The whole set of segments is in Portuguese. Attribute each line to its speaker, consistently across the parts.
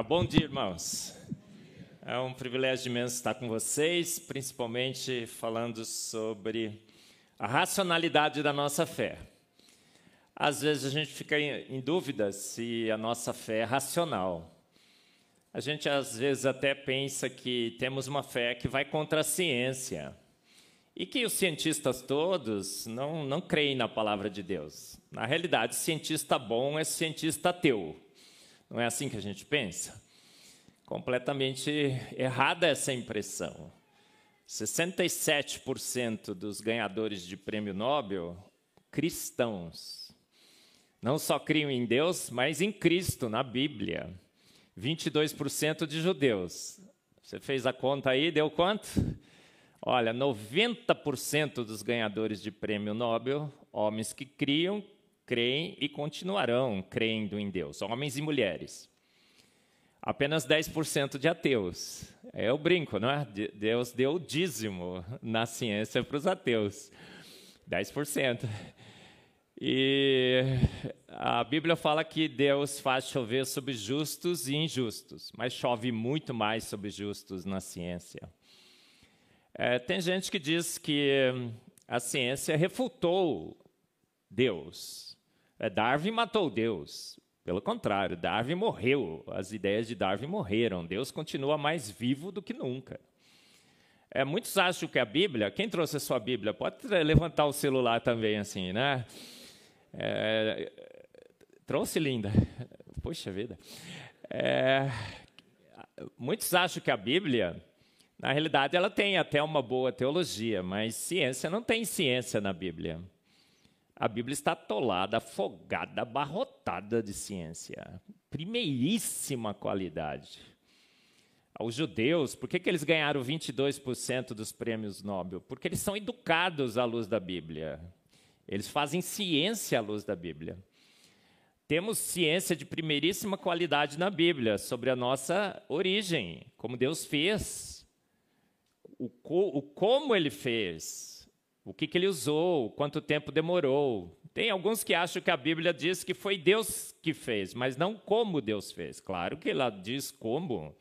Speaker 1: Ah, bom dia, irmãos. É um privilégio imenso estar com vocês, principalmente falando sobre a racionalidade da nossa fé. Às vezes a gente fica em dúvida se a nossa fé é racional. A gente às vezes até pensa que temos uma fé que vai contra a ciência e que os cientistas todos não, não creem na palavra de Deus. Na realidade, cientista bom é cientista ateu. Não é assim que a gente pensa? Completamente errada essa impressão. 67% dos ganhadores de prêmio Nobel cristãos. Não só criam em Deus, mas em Cristo, na Bíblia. 22% de judeus. Você fez a conta aí, deu quanto? Olha, 90% dos ganhadores de prêmio Nobel, homens que criam, creem e continuarão crendo em Deus, homens e mulheres. Apenas 10% de ateus. É o brinco, não é? Deus deu o dízimo na ciência para os ateus. 10%. E a Bíblia fala que Deus faz chover sobre justos e injustos, mas chove muito mais sobre justos na ciência. É, tem gente que diz que a ciência refutou Deus. É, Darwin matou Deus. Pelo contrário, Darwin morreu. As ideias de Darwin morreram. Deus continua mais vivo do que nunca. É, muitos acham que a Bíblia. Quem trouxe a sua Bíblia? Pode levantar o celular também, assim, né? É, trouxe, linda. Poxa vida. É, muitos acham que a Bíblia, na realidade, ela tem até uma boa teologia, mas ciência não tem ciência na Bíblia. A Bíblia está atolada, afogada, abarrotada de ciência. Primeiríssima qualidade. Os judeus, por que, que eles ganharam 22% dos prêmios Nobel? Porque eles são educados à luz da Bíblia. Eles fazem ciência à luz da Bíblia. Temos ciência de primeiríssima qualidade na Bíblia sobre a nossa origem, como Deus fez, o, co o como Ele fez, o que, que ele usou, quanto tempo demorou. Tem alguns que acham que a Bíblia diz que foi Deus que fez, mas não como Deus fez. Claro que ela diz como.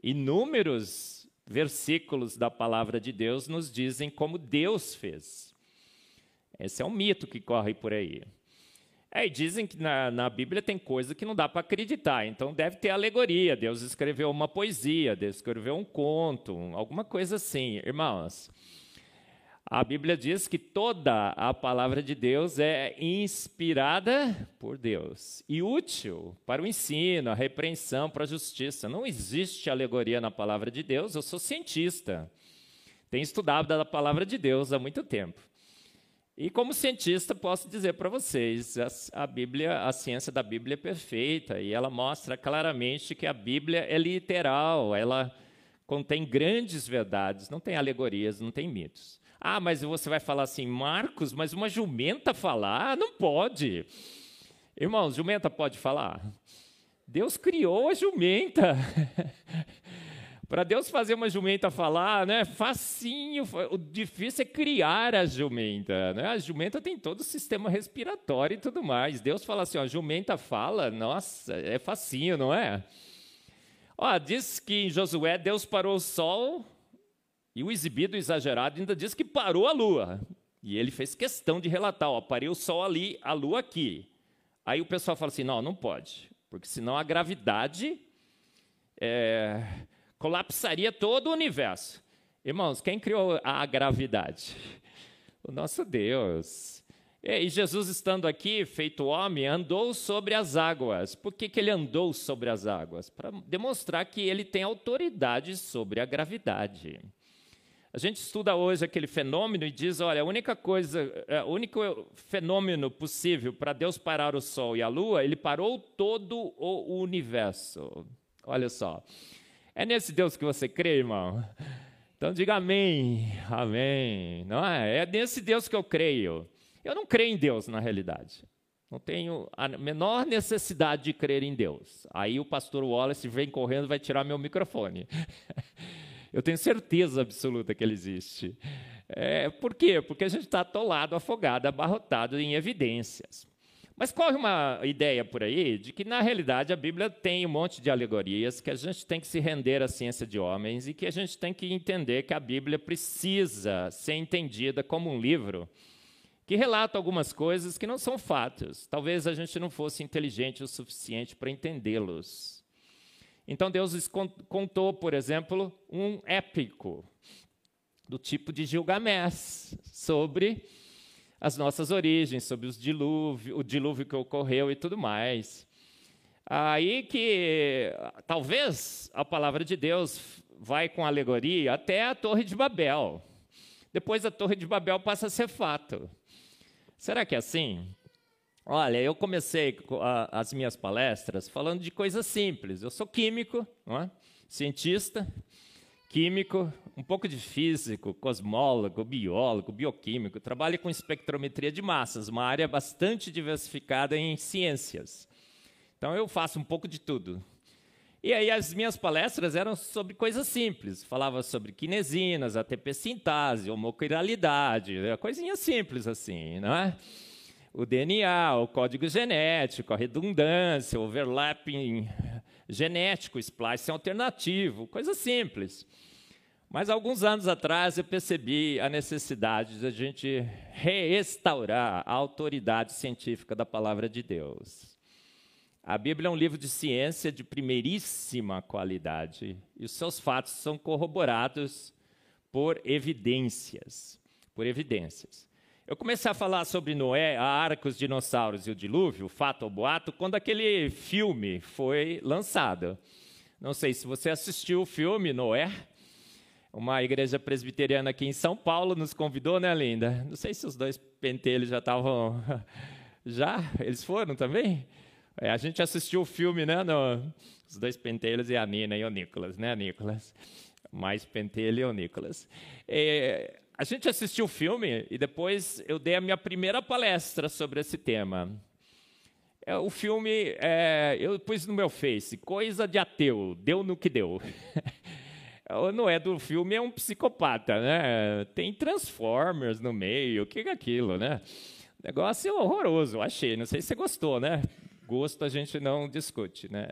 Speaker 1: Inúmeros versículos da palavra de Deus nos dizem como Deus fez. Esse é um mito que corre por aí. É, e dizem que na, na Bíblia tem coisa que não dá para acreditar, então deve ter alegoria. Deus escreveu uma poesia, Deus escreveu um conto, alguma coisa assim. Irmãos, a Bíblia diz que toda a palavra de Deus é inspirada por Deus e útil para o ensino, a repreensão, para a justiça. Não existe alegoria na palavra de Deus. Eu sou cientista. Tenho estudado a palavra de Deus há muito tempo. E como cientista posso dizer para vocês, a, Bíblia, a ciência da Bíblia é perfeita e ela mostra claramente que a Bíblia é literal, ela contém grandes verdades, não tem alegorias, não tem mitos. Ah, mas você vai falar assim, Marcos, mas uma jumenta falar? Não pode. Irmãos, jumenta pode falar? Deus criou a jumenta. Para Deus fazer uma jumenta falar, né? Facinho. O difícil é criar a jumenta, né? A jumenta tem todo o sistema respiratório e tudo mais. Deus fala assim, ó, a jumenta fala, nossa, é facinho, não é? Ó, diz que em Josué Deus parou o sol e o exibido exagerado ainda diz que parou a lua. E ele fez questão de relatar: ó, parei o sol ali, a lua aqui. Aí o pessoal fala assim: não, não pode, porque senão a gravidade é, colapsaria todo o universo. Irmãos, quem criou a gravidade? O nosso Deus. E Jesus, estando aqui, feito homem, andou sobre as águas. Por que, que ele andou sobre as águas? Para demonstrar que ele tem autoridade sobre a gravidade. A gente estuda hoje aquele fenômeno e diz, olha, a única coisa, é, o único fenômeno possível para Deus parar o Sol e a Lua, ele parou todo o universo. Olha só. É nesse Deus que você crê, irmão? Então diga amém, amém. Não é? É nesse Deus que eu creio. Eu não creio em Deus, na realidade. Não tenho a menor necessidade de crer em Deus. Aí o pastor Wallace vem correndo e vai tirar meu microfone. Eu tenho certeza absoluta que ele existe. É, por quê? Porque a gente está atolado, afogado, abarrotado em evidências. Mas corre uma ideia por aí de que, na realidade, a Bíblia tem um monte de alegorias, que a gente tem que se render à ciência de homens e que a gente tem que entender que a Bíblia precisa ser entendida como um livro que relata algumas coisas que não são fatos. Talvez a gente não fosse inteligente o suficiente para entendê-los. Então Deus contou, por exemplo, um épico do tipo de Gilgamesh sobre as nossas origens, sobre os dilúvio, o dilúvio que ocorreu e tudo mais. Aí que talvez a palavra de Deus vai com alegoria até a Torre de Babel. Depois a Torre de Babel passa a ser fato. Será que é assim? Olha, eu comecei as minhas palestras falando de coisas simples. Eu sou químico, é? cientista, químico, um pouco de físico, cosmólogo, biólogo, bioquímico, trabalho com espectrometria de massas, uma área bastante diversificada em ciências. Então eu faço um pouco de tudo. E aí as minhas palestras eram sobre coisas simples, falava sobre quinesinas, ATP sintase, homoquiralidade, coisinha simples assim, não é? O DNA, o código genético, a redundância, o overlapping genético, splice alternativo, coisa simples. Mas alguns anos atrás eu percebi a necessidade de a gente restaurar a autoridade científica da palavra de Deus. A Bíblia é um livro de ciência de primeiríssima qualidade e os seus fatos são corroborados por evidências, por evidências. Eu comecei a falar sobre Noé, a arca, os dinossauros e o dilúvio, o fato ou boato, quando aquele filme foi lançado. Não sei se você assistiu o filme Noé. Uma igreja presbiteriana aqui em São Paulo nos convidou, né, Linda? Não sei se os dois pentelhos já estavam. Já? Eles foram também? É, a gente assistiu o filme, né? No... Os dois pentelhos e a Nina e o Nicolas, né, Nicolas? Mais pentelho e o Nicolas. É, a gente assistiu o filme e depois eu dei a minha primeira palestra sobre esse tema. É, o filme, é, eu pus no meu Face, coisa de ateu, deu no que deu. o Noé do filme é um psicopata, né? Tem Transformers no meio, o que é aquilo, né? Negócio horroroso, achei. Não sei se você gostou, né? Gosto a gente não discute, né?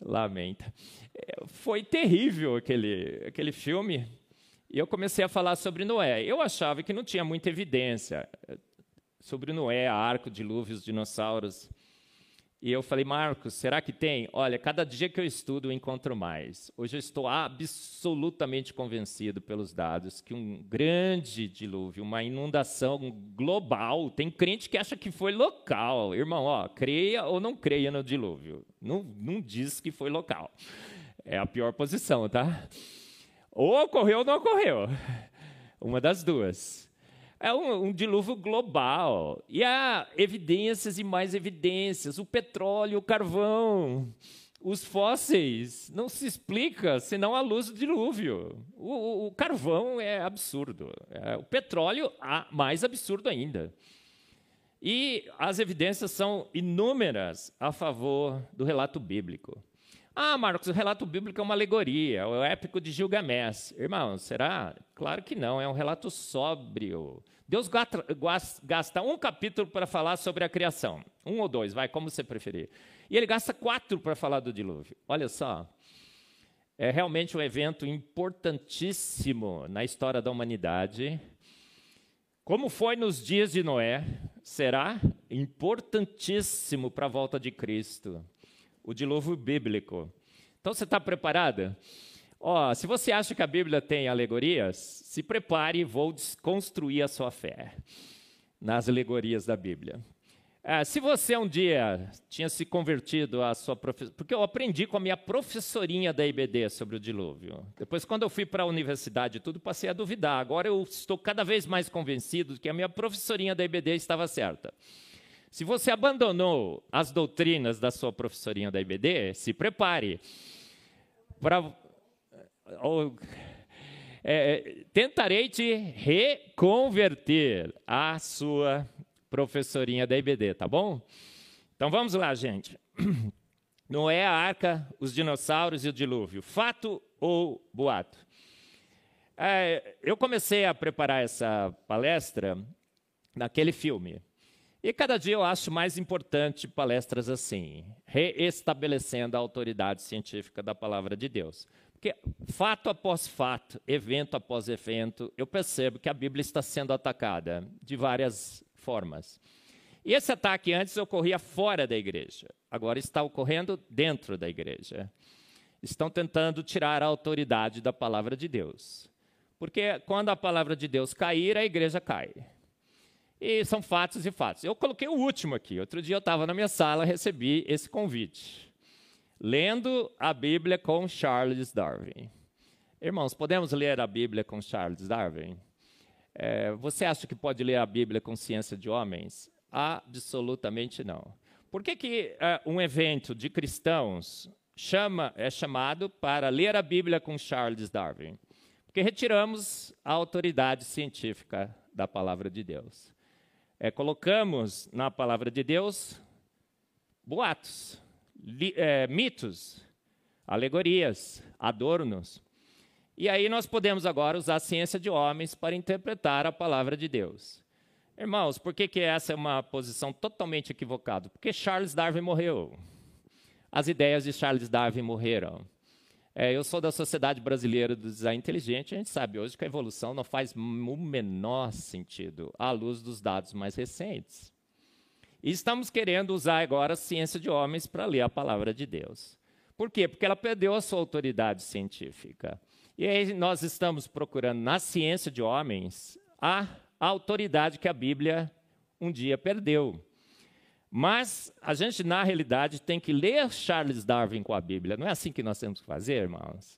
Speaker 1: Lamenta. É, foi terrível aquele, aquele filme. E eu comecei a falar sobre Noé. Eu achava que não tinha muita evidência eh, sobre Noé, arco, dilúvio, os dinossauros. E eu falei, Marcos, será que tem? Olha, cada dia que eu estudo, eu encontro mais. Hoje eu estou absolutamente convencido pelos dados que um grande dilúvio, uma inundação global, tem crente que acha que foi local. Irmão, ó, creia ou não creia no dilúvio. Não, não diz que foi local. É a pior posição, tá? Ou ocorreu ou não ocorreu. Uma das duas. É um, um, dilúvio global. E há evidências e mais evidências. O petróleo, o carvão, os fósseis. Não se explica senão à luz do dilúvio. O, o, o carvão é absurdo. É, o petróleo, mais absurdo ainda. E as evidências são inúmeras a favor do relato bíblico. Ah, Marcos, o relato bíblico é uma alegoria, é o épico de Gilgamesh. Irmão, será? Claro que não, é um relato sóbrio. Deus gasta um capítulo para falar sobre a criação. Um ou dois, vai, como você preferir. E ele gasta quatro para falar do dilúvio. Olha só. É realmente um evento importantíssimo na história da humanidade. Como foi nos dias de Noé, será importantíssimo para a volta de Cristo o dilúvio bíblico. Então você está preparada? Ó, se você acha que a Bíblia tem alegorias, se prepare, vou desconstruir a sua fé nas alegorias da Bíblia. É, se você um dia tinha se convertido à sua professora, porque eu aprendi com a minha professorinha da IBD sobre o dilúvio. Depois, quando eu fui para a universidade e tudo, passei a duvidar. Agora eu estou cada vez mais convencido de que a minha professorinha da IBD estava certa. Se você abandonou as doutrinas da sua professorinha da IBD, se prepare para. É, tentarei te reconverter à sua professorinha da IBD, tá bom? Então vamos lá, gente. Noé, a arca, os dinossauros e o dilúvio. Fato ou boato? É, eu comecei a preparar essa palestra naquele filme. E cada dia eu acho mais importante palestras assim, reestabelecendo a autoridade científica da palavra de Deus. Porque fato após fato, evento após evento, eu percebo que a Bíblia está sendo atacada de várias formas. E esse ataque antes ocorria fora da igreja, agora está ocorrendo dentro da igreja. Estão tentando tirar a autoridade da palavra de Deus. Porque quando a palavra de Deus cair, a igreja cai. E são fatos e fatos. Eu coloquei o último aqui. Outro dia eu estava na minha sala, recebi esse convite. Lendo a Bíblia com Charles Darwin. Irmãos, podemos ler a Bíblia com Charles Darwin? É, você acha que pode ler a Bíblia com ciência de homens? Absolutamente não. Por que, que é, um evento de cristãos chama, é chamado para ler a Bíblia com Charles Darwin? Porque retiramos a autoridade científica da palavra de Deus é, colocamos na palavra de Deus boatos, li, é, mitos, alegorias, adornos. E aí nós podemos agora usar a ciência de homens para interpretar a palavra de Deus. Irmãos, por que, que essa é uma posição totalmente equivocada? Porque Charles Darwin morreu. As ideias de Charles Darwin morreram. É, eu sou da Sociedade Brasileira do Design Inteligente. A gente sabe hoje que a evolução não faz o menor sentido à luz dos dados mais recentes. E estamos querendo usar agora a ciência de homens para ler a palavra de Deus. Por quê? Porque ela perdeu a sua autoridade científica. E aí nós estamos procurando na ciência de homens a autoridade que a Bíblia um dia perdeu. Mas a gente, na realidade, tem que ler Charles Darwin com a Bíblia. Não é assim que nós temos que fazer, irmãos?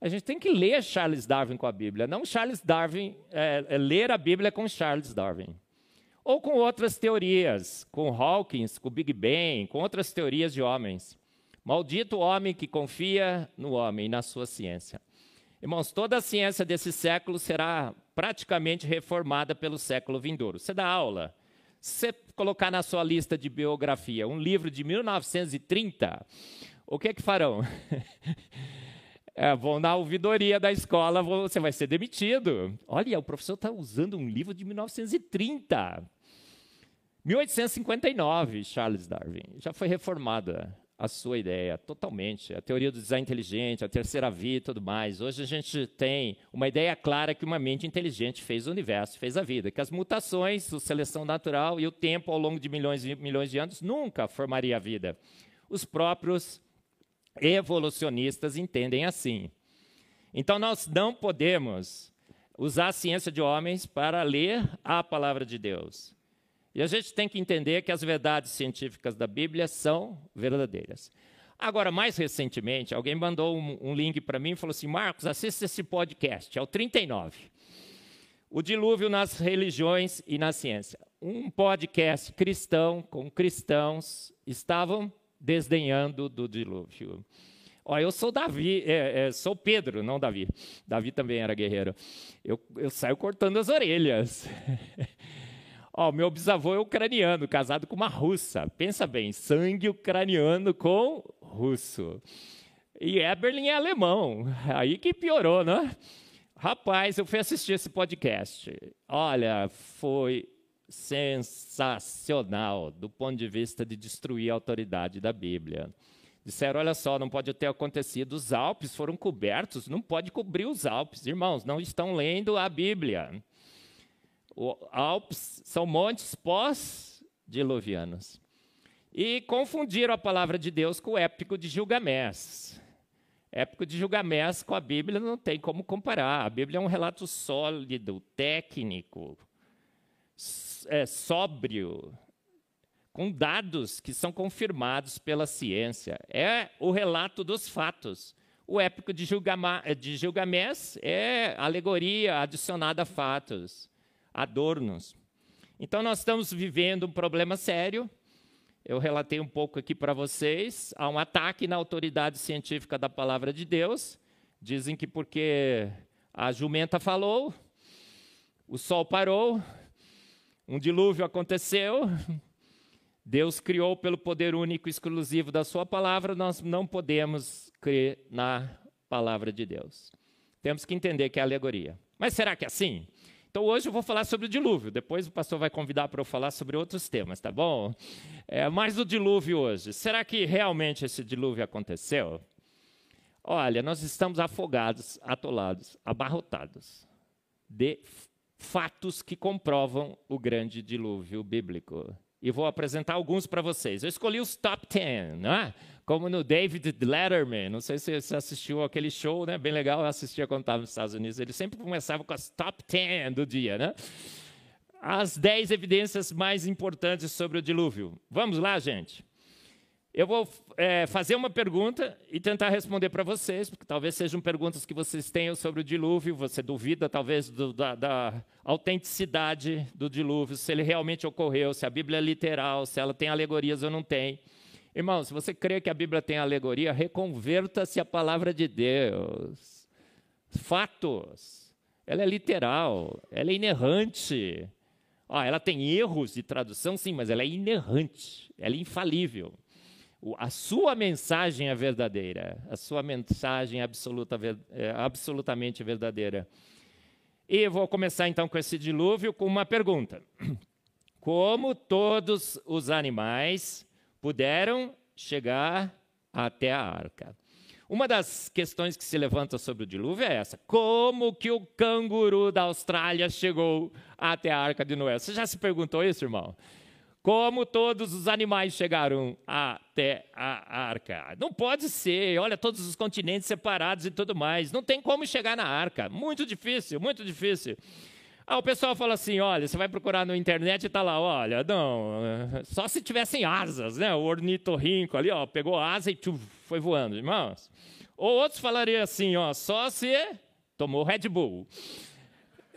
Speaker 1: A gente tem que ler Charles Darwin com a Bíblia, não Charles Darwin, é, é ler a Bíblia com Charles Darwin. Ou com outras teorias, com Hawkins, com Big Bang, com outras teorias de homens. Maldito homem que confia no homem e na sua ciência. Irmãos, toda a ciência desse século será praticamente reformada pelo século vindouro. Você dá aula você colocar na sua lista de biografia um livro de 1930, o que é que farão? É, vão na ouvidoria da escola, você vai ser demitido. Olha, o professor está usando um livro de 1930. 1859, Charles Darwin. Já foi reformada a sua ideia totalmente. A teoria do design inteligente, a terceira via e tudo mais. Hoje a gente tem uma ideia clara que uma mente inteligente fez o universo, fez a vida, que as mutações, a seleção natural e o tempo ao longo de milhões e milhões de anos nunca formaria a vida. Os próprios evolucionistas entendem assim. Então nós não podemos usar a ciência de homens para ler a palavra de Deus. E a gente tem que entender que as verdades científicas da Bíblia são verdadeiras. Agora, mais recentemente, alguém mandou um, um link para mim e falou assim: Marcos, assista esse podcast, é o 39. O dilúvio nas religiões e na ciência. Um podcast cristão com cristãos estavam desdenhando do dilúvio. Ó, eu sou Davi, é, é, sou Pedro, não Davi. Davi também era guerreiro. Eu, eu saio cortando as orelhas. Ó, meu bisavô é ucraniano, casado com uma russa. Pensa bem, sangue ucraniano com russo. E Eberlin é alemão. Aí que piorou, né? Rapaz, eu fui assistir esse podcast. Olha, foi sensacional do ponto de vista de destruir a autoridade da Bíblia. Disseram: olha só, não pode ter acontecido, os Alpes foram cobertos, não pode cobrir os Alpes. Irmãos, não estão lendo a Bíblia. O Alpes são montes pós-diluvianos. E confundiram a palavra de Deus com o épico de Gilgamés. Épico de Gilgamés com a Bíblia não tem como comparar. A Bíblia é um relato sólido, técnico, é, sóbrio, com dados que são confirmados pela ciência. É o relato dos fatos. O épico de, de Gilgamés é alegoria adicionada a fatos adornos. Então, nós estamos vivendo um problema sério. Eu relatei um pouco aqui para vocês. Há um ataque na autoridade científica da palavra de Deus. Dizem que porque a jumenta falou, o sol parou, um dilúvio aconteceu, Deus criou pelo poder único e exclusivo da Sua palavra, nós não podemos crer na palavra de Deus. Temos que entender que é alegoria. Mas será que é assim? Então hoje eu vou falar sobre o dilúvio, depois o pastor vai convidar para eu falar sobre outros temas, tá bom? É, mais o dilúvio hoje. Será que realmente esse dilúvio aconteceu? Olha, nós estamos afogados, atolados, abarrotados de fatos que comprovam o grande dilúvio bíblico. E vou apresentar alguns para vocês. Eu escolhi os top 10, né? como no David Letterman. Não sei se você assistiu aquele show, né? bem legal, eu assistia quando estava nos Estados Unidos. Ele sempre começava com as top 10 do dia. Né? As 10 evidências mais importantes sobre o dilúvio. Vamos lá, gente? Eu vou é, fazer uma pergunta e tentar responder para vocês, porque talvez sejam perguntas que vocês tenham sobre o dilúvio, você duvida talvez do, da, da, autenticidade do dilúvio, se ele realmente ocorreu, se a Bíblia é literal, se ela tem alegorias ou não tem. Irmão, se você crê que a Bíblia tem alegoria, reconverta-se à palavra de Deus. Fatos. Ela é literal, ela é inerrante. Ah, ela tem erros de tradução, sim, mas ela é inerrante, ela é infalível a sua mensagem é verdadeira, a sua mensagem é, absoluta, é absolutamente verdadeira. E vou começar então com esse dilúvio com uma pergunta: Como todos os animais puderam chegar até a arca? Uma das questões que se levanta sobre o dilúvio é essa: como que o canguru da Austrália chegou até a arca de Noé? Você já se perguntou isso, irmão? Como todos os animais chegaram até a arca. Não pode ser, olha, todos os continentes separados e tudo mais. Não tem como chegar na arca. Muito difícil, muito difícil. Ah, o pessoal fala assim: olha, você vai procurar na internet e está lá, olha, não, só se tivessem asas, né? O ornitorrinco ali, ó, pegou asa e foi voando, irmãos. Ou outros falariam assim, ó, só se tomou Red Bull.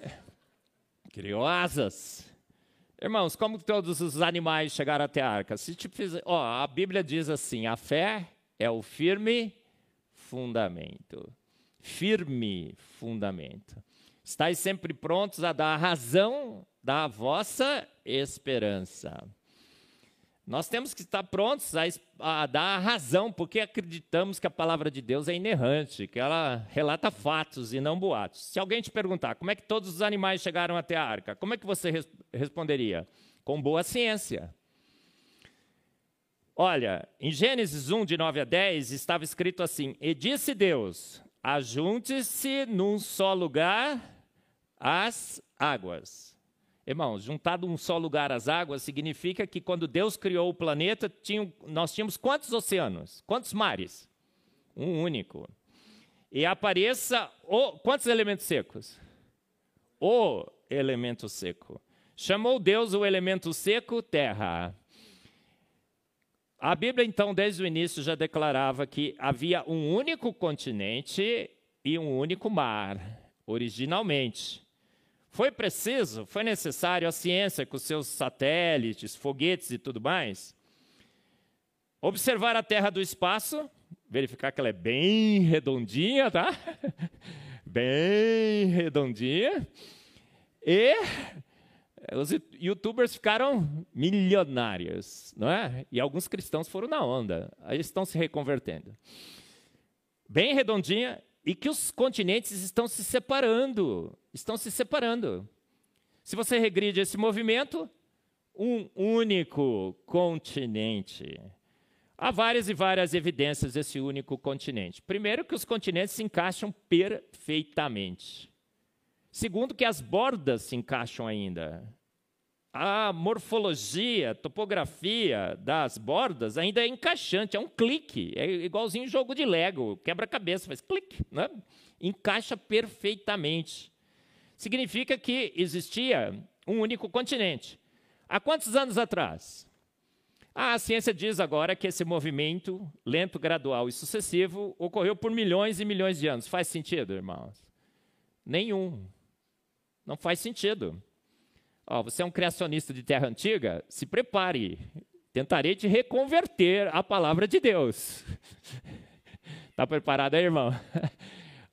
Speaker 1: Criou asas. Irmãos, como todos os animais chegaram até a arca? Se te fizer, ó, a Bíblia diz assim: a fé é o firme fundamento. Firme fundamento. Estais sempre prontos a dar a razão da vossa esperança. Nós temos que estar prontos a, a, dar a razão, porque acreditamos que a palavra de Deus é inerrante, que ela relata fatos e não boatos. Se alguém te perguntar como é que todos os animais chegaram até a arca, como é que você res responderia? Com boa ciência. Olha, em Gênesis 1, de 9 a 10, estava escrito assim: E disse Deus: Ajunte-se num só lugar as águas Irmãos, juntado um só lugar as águas significa que quando Deus criou o planeta, tinha, nós tínhamos quantos oceanos? Quantos mares? Um único. E apareça o, quantos elementos secos? O elemento seco. Chamou Deus o elemento seco terra. A Bíblia, então, desde o início já declarava que havia um único continente e um único mar, originalmente. Foi preciso, foi necessário a ciência com seus satélites, foguetes e tudo mais, observar a Terra do espaço, verificar que ela é bem redondinha, tá? bem redondinha. E os youtubers ficaram milionários, não é? E alguns cristãos foram na onda, aí estão se reconvertendo. Bem redondinha e que os continentes estão se separando, estão se separando. Se você regride esse movimento, um único continente. Há várias e várias evidências desse único continente. Primeiro, que os continentes se encaixam perfeitamente. Segundo, que as bordas se encaixam ainda a morfologia, topografia das bordas ainda é encaixante, é um clique, é igualzinho jogo de Lego, quebra-cabeça, faz clique, né? encaixa perfeitamente. Significa que existia um único continente. Há quantos anos atrás? A ciência diz agora que esse movimento lento, gradual e sucessivo ocorreu por milhões e milhões de anos. Faz sentido, irmãos? Nenhum. Não faz sentido. Você é um criacionista de terra antiga? Se prepare. Tentarei te reconverter à palavra de Deus. Está preparado aí, irmão?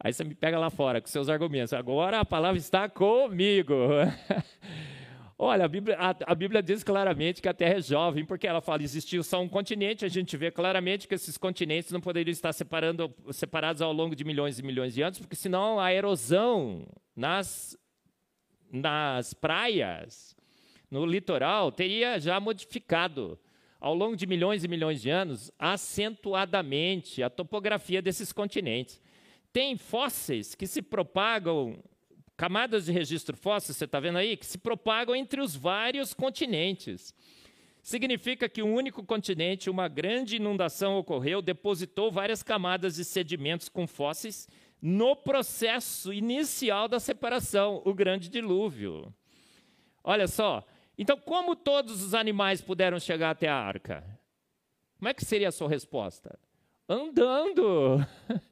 Speaker 1: Aí você me pega lá fora com seus argumentos. Agora a palavra está comigo. Olha, a Bíblia, a, a Bíblia, diz claramente que a Terra é jovem, porque ela fala existiu só um continente, a gente vê claramente que esses continentes não poderiam estar separados ao longo de milhões e milhões de anos, porque senão a erosão nas nas praias, no litoral, teria já modificado ao longo de milhões e milhões de anos, acentuadamente a topografia desses continentes. Tem fósseis que se propagam, camadas de registro fóssil, você está vendo aí, que se propagam entre os vários continentes. Significa que um único continente, uma grande inundação ocorreu, depositou várias camadas de sedimentos com fósseis no processo inicial da separação, o grande dilúvio. Olha só, então como todos os animais puderam chegar até a arca? Como é que seria a sua resposta? Andando.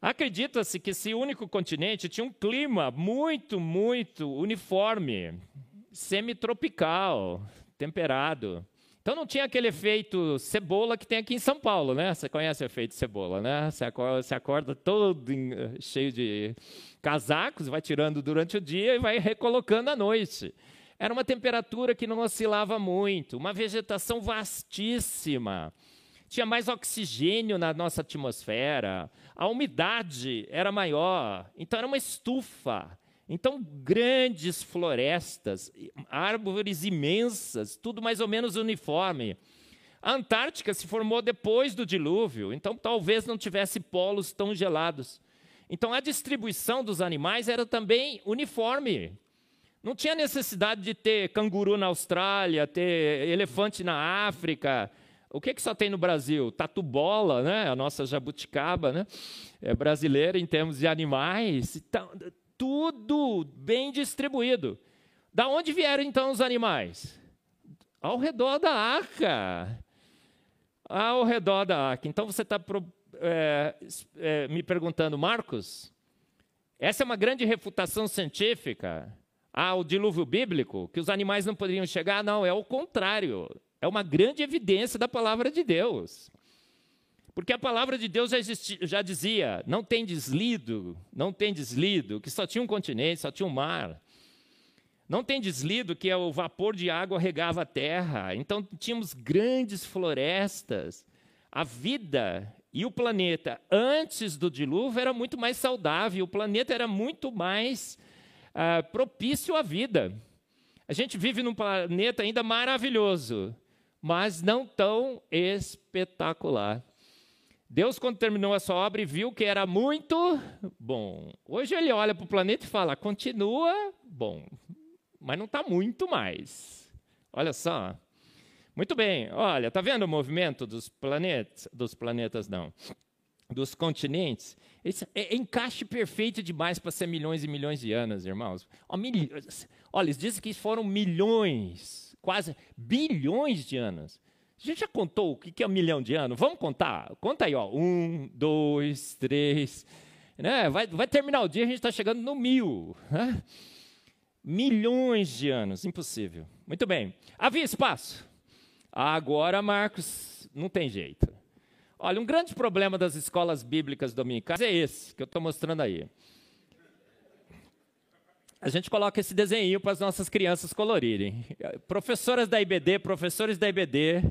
Speaker 1: Acredita-se que esse único continente tinha um clima muito, muito uniforme semitropical, temperado. Então não tinha aquele efeito cebola que tem aqui em São Paulo, né? Você conhece o efeito cebola, né? Você acorda, você acorda todo eh, cheio de casacos, vai tirando durante o dia e vai recolocando à noite. Era uma temperatura que não oscilava muito, uma vegetação vastíssima. Tinha mais oxigênio na nossa atmosfera, a umidade era maior, então era uma estufa. Então, grandes florestas, árvores imensas, tudo mais ou menos uniforme. A Antártica se formou depois do dilúvio, então talvez não tivesse polos tão gelados. Então a distribuição dos animais era também uniforme. Não tinha necessidade de ter canguru na Austrália, ter elefante na África. O que, que só tem no Brasil? Tatu-bola, né? a nossa jabuticaba, né? é brasileira em termos de animais. Então, tudo bem distribuído. Da onde vieram então os animais? Ao redor da arca. Ao redor da arca. Então você está é, é, me perguntando, Marcos, essa é uma grande refutação científica ao dilúvio bíblico, que os animais não poderiam chegar? Não, é o contrário. É uma grande evidência da palavra de Deus. Porque a palavra de Deus já, existia, já dizia: não tem deslido, não tem deslido, que só tinha um continente, só tinha um mar. Não tem deslido que o vapor de água regava a terra. Então tínhamos grandes florestas. A vida e o planeta antes do dilúvio era muito mais saudável, o planeta era muito mais uh, propício à vida. A gente vive num planeta ainda maravilhoso, mas não tão espetacular. Deus, quando terminou a sua obra, viu que era muito bom. Hoje ele olha para o planeta e fala: continua bom, mas não está muito mais. Olha só. Muito bem, olha, está vendo o movimento dos planetas? Dos planetas, não. Dos continentes? Esse é, é encaixe perfeito demais para ser milhões e milhões de anos, irmãos. Olha, eles dizem que foram milhões, quase bilhões de anos. A gente já contou o que é um milhão de anos? Vamos contar? Conta aí, ó. Um, dois, três. Né? Vai, vai terminar o dia, a gente está chegando no mil. Né? Milhões de anos, impossível. Muito bem. Havia espaço. Agora, Marcos, não tem jeito. Olha, um grande problema das escolas bíblicas dominicais é esse que eu estou mostrando aí. A gente coloca esse desenho para as nossas crianças colorirem. Professoras da IBD, professores da IBD,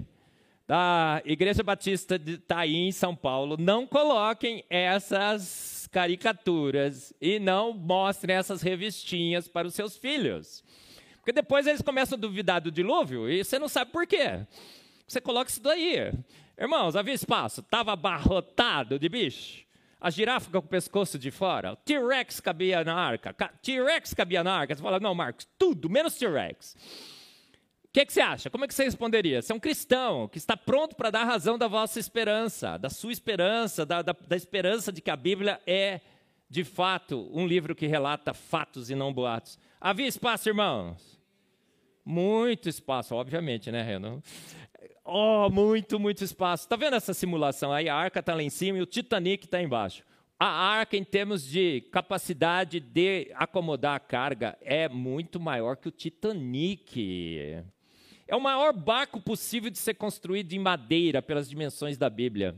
Speaker 1: da Igreja Batista de Itaí, em São Paulo, não coloquem essas caricaturas e não mostrem essas revistinhas para os seus filhos. Porque depois eles começam a duvidar do dilúvio e você não sabe por quê. Você coloca isso daí. Irmãos, havia espaço, estava abarrotado de bicho. A girafa com o pescoço de fora, o T-Rex cabia na arca. T-Rex cabia na arca. Você fala, não, Marcos, tudo, menos T-Rex. O que, que, você acha? Como é que você responderia? Você é um cristão que está pronto para dar razão da vossa esperança, da sua esperança, da, da, da, esperança de que a Bíblia é, de fato, um livro que relata fatos e não boatos. Havia espaço, irmãos? Muito espaço, obviamente, né, Renan? Oh, muito, muito espaço. Está vendo essa simulação? Aí a arca está lá em cima e o Titanic está embaixo. A arca, em termos de capacidade de acomodar a carga, é muito maior que o Titanic. É o maior barco possível de ser construído em madeira pelas dimensões da Bíblia.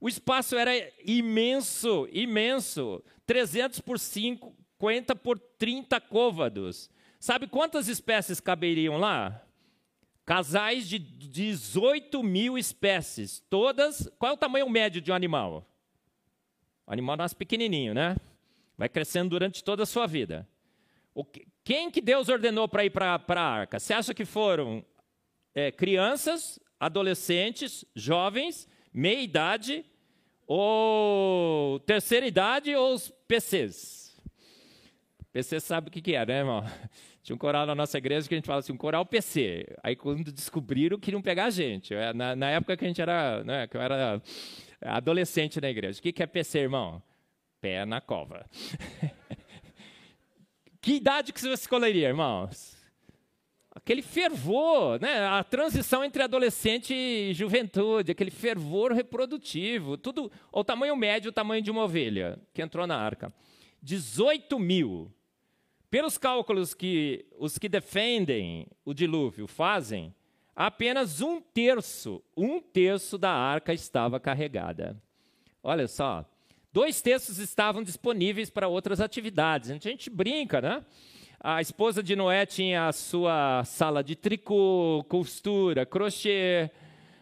Speaker 1: O espaço era imenso, imenso. 300 por 50 por 30 côvados. Sabe quantas espécies caberiam lá? Casais de 18 mil espécies. Todas. Qual é o tamanho médio de um animal? O animal nasce pequenininho, né? Vai crescendo durante toda a sua vida. que, quem que Deus ordenou para ir para a arca? Você acha que foram é, crianças, adolescentes, jovens, meia idade, ou terceira idade, ou os PCs? PC sabe o que, que é, né, irmão? Tinha um coral na nossa igreja que a gente fala assim, um coral PC. Aí quando descobriram, queriam pegar a gente. É, na, na época que a gente era, né, que eu era adolescente na igreja. O que, que é PC, irmão? Pé na cova. que idade que você escolheria, irmãos? Aquele fervor, né? a transição entre adolescente e juventude, aquele fervor reprodutivo, tudo, o tamanho médio, o tamanho de uma ovelha que entrou na arca. 18 mil pelos cálculos que os que defendem o dilúvio fazem, apenas um terço, um terço da arca estava carregada. Olha só, dois terços estavam disponíveis para outras atividades. A gente brinca, né? A esposa de Noé tinha a sua sala de tricô, costura, crochê.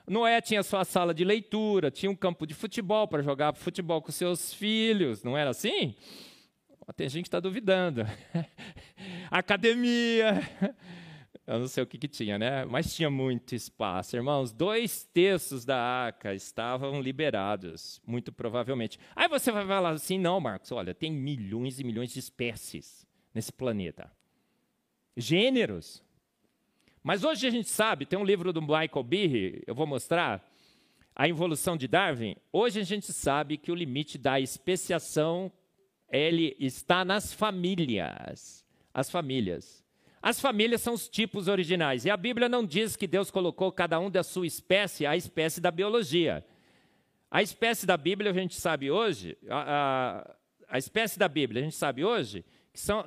Speaker 1: Noé tinha a sua sala de leitura, tinha um campo de futebol para jogar futebol com seus filhos, não era assim? Tem gente que está duvidando. Academia. Eu não sei o que, que tinha, né? Mas tinha muito espaço. Irmãos, dois terços da arca estavam liberados, muito provavelmente. Aí você vai falar assim: não, Marcos, olha, tem milhões e milhões de espécies nesse planeta. Gêneros. Mas hoje a gente sabe, tem um livro do Michael Behe, eu vou mostrar, A Evolução de Darwin. Hoje a gente sabe que o limite da especiação ele está nas famílias. As famílias. As famílias são os tipos originais. E a Bíblia não diz que Deus colocou cada um da sua espécie a espécie da biologia. A espécie da Bíblia, a gente sabe hoje, a, a, a espécie da Bíblia, a gente sabe hoje, que são,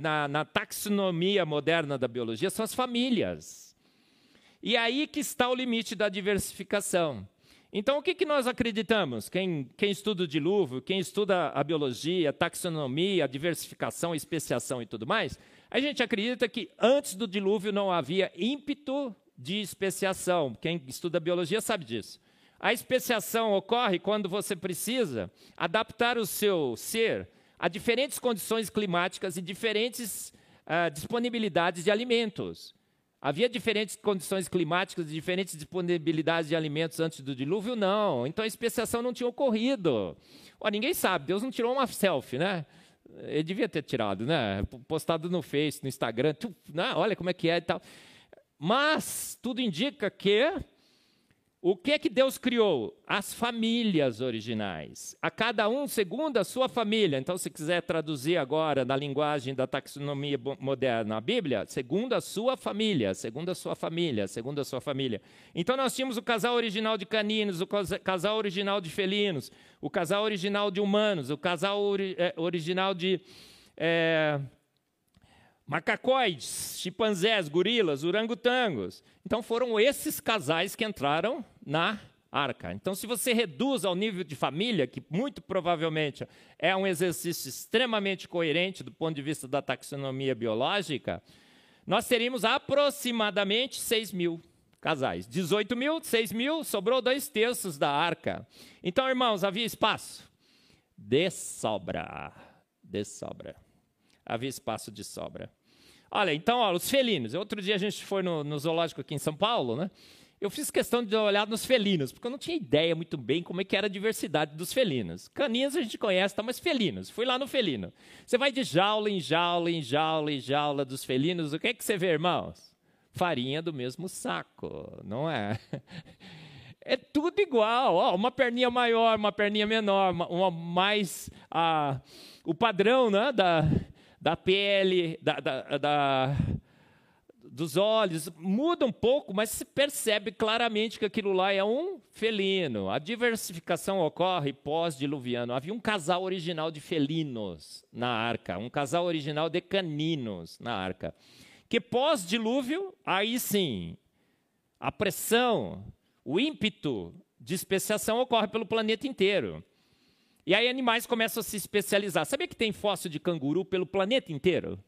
Speaker 1: na, na taxonomia moderna da biologia, são as famílias. E aí que está o limite da diversificação. Então, o que, que nós acreditamos? Quem, quem estuda o dilúvio, quem estuda a biologia, a taxonomia, a diversificação, a especiação e tudo mais, a gente acredita que antes do dilúvio não havia ímpeto de especiação. Quem estuda biologia sabe disso. A especiação ocorre quando você precisa adaptar o seu ser a diferentes condições climáticas e diferentes uh, disponibilidades de alimentos. Havia diferentes condições climáticas, diferentes disponibilidades de alimentos antes do dilúvio? Não. Então a especiação não tinha ocorrido. Ó, ninguém sabe, Deus não tirou uma selfie, né? Ele devia ter tirado, né? Postado no Face, no Instagram, tu, né? olha como é que é e tal. Mas tudo indica que o que é que Deus criou? As famílias originais. A cada um segundo a sua família. Então, se quiser traduzir agora na linguagem da taxonomia moderna a Bíblia, segundo a sua família, segundo a sua família, segundo a sua família. Então, nós tínhamos o casal original de caninos, o casal original de felinos, o casal original de humanos, o casal ori é, original de é, Macacóides, chimpanzés, gorilas, orangotangos. Então foram esses casais que entraram na arca. Então, se você reduz ao nível de família, que muito provavelmente é um exercício extremamente coerente do ponto de vista da taxonomia biológica, nós teríamos aproximadamente 6 mil casais. 18 mil, 6 mil, sobrou dois terços da arca. Então, irmãos, havia espaço? De sobra. De sobra havia espaço de sobra. Olha, então, ó, os felinos. Outro dia a gente foi no, no zoológico aqui em São Paulo, né? Eu fiz questão de olhar nos felinos, porque eu não tinha ideia muito bem como é que era a diversidade dos felinos. Caninhos a gente conhece, tá, mas felinos. Fui lá no felino. Você vai de jaula em jaula, em jaula, em jaula dos felinos. O que é que você vê, irmãos? Farinha do mesmo saco, não é? É tudo igual. Ó, uma perninha maior, uma perninha menor, uma, uma mais... Ah, o padrão né, da, da pele, da, da, da, dos olhos, muda um pouco, mas se percebe claramente que aquilo lá é um felino. A diversificação ocorre pós-diluviano. Havia um casal original de felinos na arca, um casal original de caninos na arca. Que pós-dilúvio, aí sim, a pressão, o ímpeto de especiação ocorre pelo planeta inteiro. E aí animais começam a se especializar. Sabia que tem fóssil de canguru pelo planeta inteiro?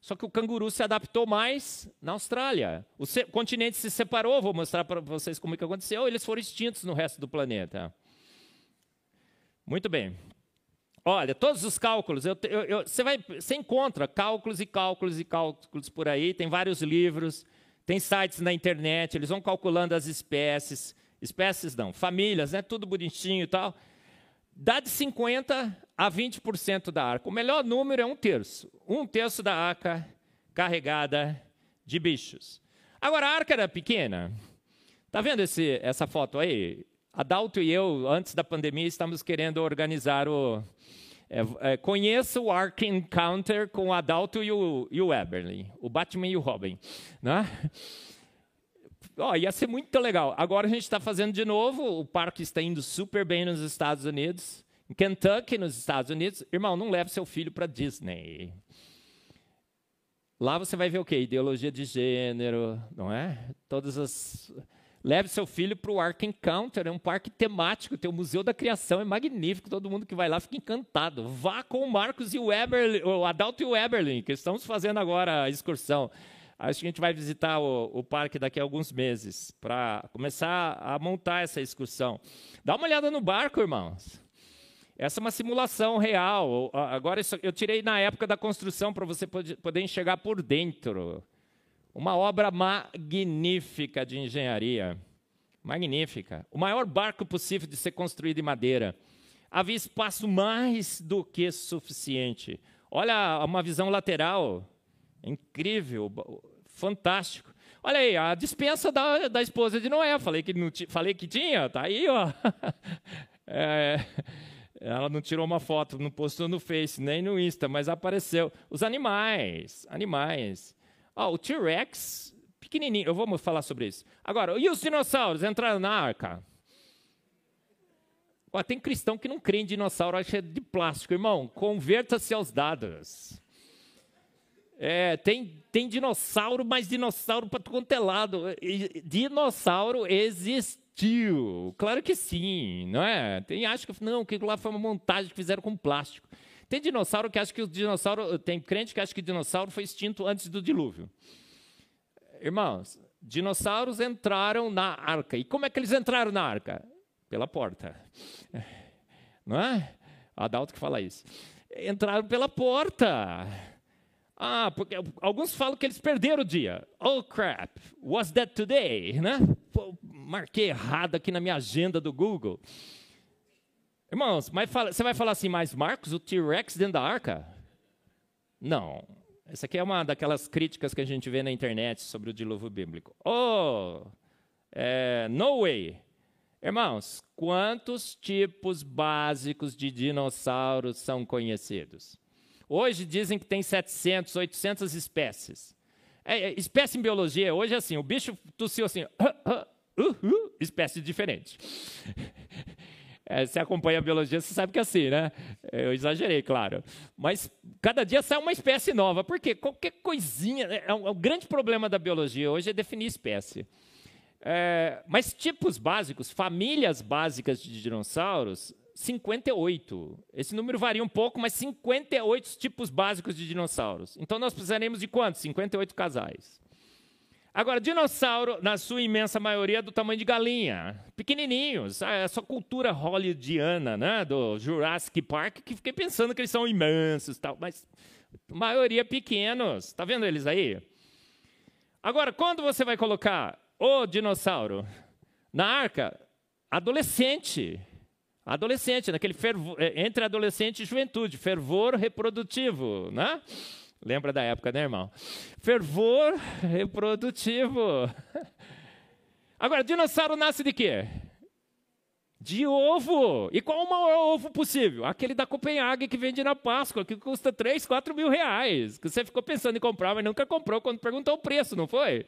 Speaker 1: Só que o canguru se adaptou mais na Austrália. O continente se separou, vou mostrar para vocês como é que aconteceu. Eles foram extintos no resto do planeta. Muito bem. Olha, todos os cálculos, eu, eu, eu, você, vai, você encontra cálculos e cálculos e cálculos por aí, tem vários livros, tem sites na internet, eles vão calculando as espécies, espécies não, famílias, né, tudo bonitinho e tal. Dá de 50% a 20% da arca. O melhor número é um terço. Um terço da arca carregada de bichos. Agora, a arca era pequena. Está vendo esse, essa foto aí? Adalto e eu, antes da pandemia, estamos querendo organizar o. É, é, conheça o Ark Encounter com o Adalto e o, e o Eberly, o Batman e o Robin. Né? Oh, ia ser muito legal. Agora a gente está fazendo de novo, o parque está indo super bem nos Estados Unidos. Em Kentucky, nos Estados Unidos, irmão, não leve seu filho para Disney. Lá você vai ver o quê? Ideologia de gênero, não é? Todas as Leve seu filho para o Ark Encounter, é um parque temático, tem o Museu da Criação, é magnífico, todo mundo que vai lá fica encantado. Vá com o Marcos e o Eberlin, o Adalto e o Eberlin, que estamos fazendo agora a excursão. Acho que a gente vai visitar o, o parque daqui a alguns meses, para começar a montar essa excursão. Dá uma olhada no barco, irmãos. Essa é uma simulação real. Agora, eu tirei na época da construção para você poder enxergar por dentro. Uma obra magnífica de engenharia. Magnífica. O maior barco possível de ser construído em madeira. Havia espaço mais do que suficiente. Olha uma visão lateral. Incrível, fantástico. Olha aí, a dispensa da, da esposa de Noé. Falei que, não falei que tinha, tá aí, ó. É, ela não tirou uma foto, não postou no Face, nem no Insta, mas apareceu. Os animais, animais. Oh, o T-Rex, pequenininho, eu vou falar sobre isso. Agora, e os dinossauros entraram na arca? Oh, tem cristão que não crê em dinossauro, acha de plástico. Irmão, converta-se aos dados. É, tem, tem dinossauro, mas dinossauro para quanto é lado. Dinossauro existiu. Claro que sim, não é? Tem acho que não, que lá foi uma montagem que fizeram com plástico. Tem dinossauro que acha que o dinossauro. Tem crente que acha que o dinossauro foi extinto antes do dilúvio. Irmãos, dinossauros entraram na arca. E como é que eles entraram na arca? Pela porta. Não é? Adalto que fala isso. Entraram pela porta. Ah, porque alguns falam que eles perderam o dia. Oh crap, was that today? Né? Pô, marquei errado aqui na minha agenda do Google. Irmãos, mas fala, você vai falar assim, mas Marcos, o T-Rex dentro da arca? Não. Essa aqui é uma daquelas críticas que a gente vê na internet sobre o dilúvio bíblico. Oh, é, no way. Irmãos, quantos tipos básicos de dinossauros são conhecidos? Hoje dizem que tem 700, 800 espécies. É, é, espécie em biologia, hoje é assim, o bicho tossiu assim, uh, uh, uh, espécie diferente. É, você acompanha a biologia, você sabe que é assim, né? Eu exagerei, claro. Mas cada dia sai uma espécie nova. Por quê? Qualquer coisinha. É, é um, é um grande problema da biologia hoje é definir espécie. É, mas tipos básicos, famílias básicas de dinossauros, 58. Esse número varia um pouco, mas 58 tipos básicos de dinossauros. Então nós precisaremos de quantos? 58 casais. Agora, dinossauro, na sua imensa maioria, é do tamanho de galinha. Pequenininhos. Ah, essa cultura hollywoodiana, né, do Jurassic Park, que fiquei pensando que eles são imensos, tal, mas a maioria pequenos. Está vendo eles aí? Agora, quando você vai colocar o dinossauro na arca, adolescente. Adolescente, naquele fervor, é, entre adolescente e juventude, fervor reprodutivo, né? Lembra da época, né, irmão? Fervor reprodutivo. Agora, dinossauro nasce de quê? De ovo. E qual o maior ovo possível? Aquele da Copenhague que vende na Páscoa, que custa 3, 4 mil reais. Que você ficou pensando em comprar, mas nunca comprou quando perguntou o preço, não foi?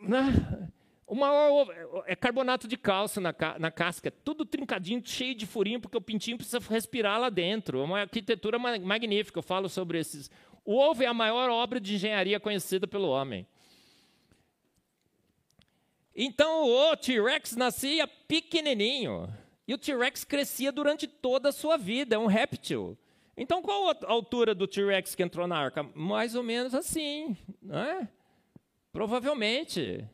Speaker 1: Né? O maior é carbonato de cálcio na, na casca, tudo trincadinho, cheio de furinho, porque o pintinho precisa respirar lá dentro. É uma arquitetura magnífica, eu falo sobre esses. O ovo é a maior obra de engenharia conhecida pelo homem. Então o T-Rex nascia pequenininho. E o T-Rex crescia durante toda a sua vida, é um réptil. Então qual a altura do T-Rex que entrou na arca? Mais ou menos assim, não é? Provavelmente.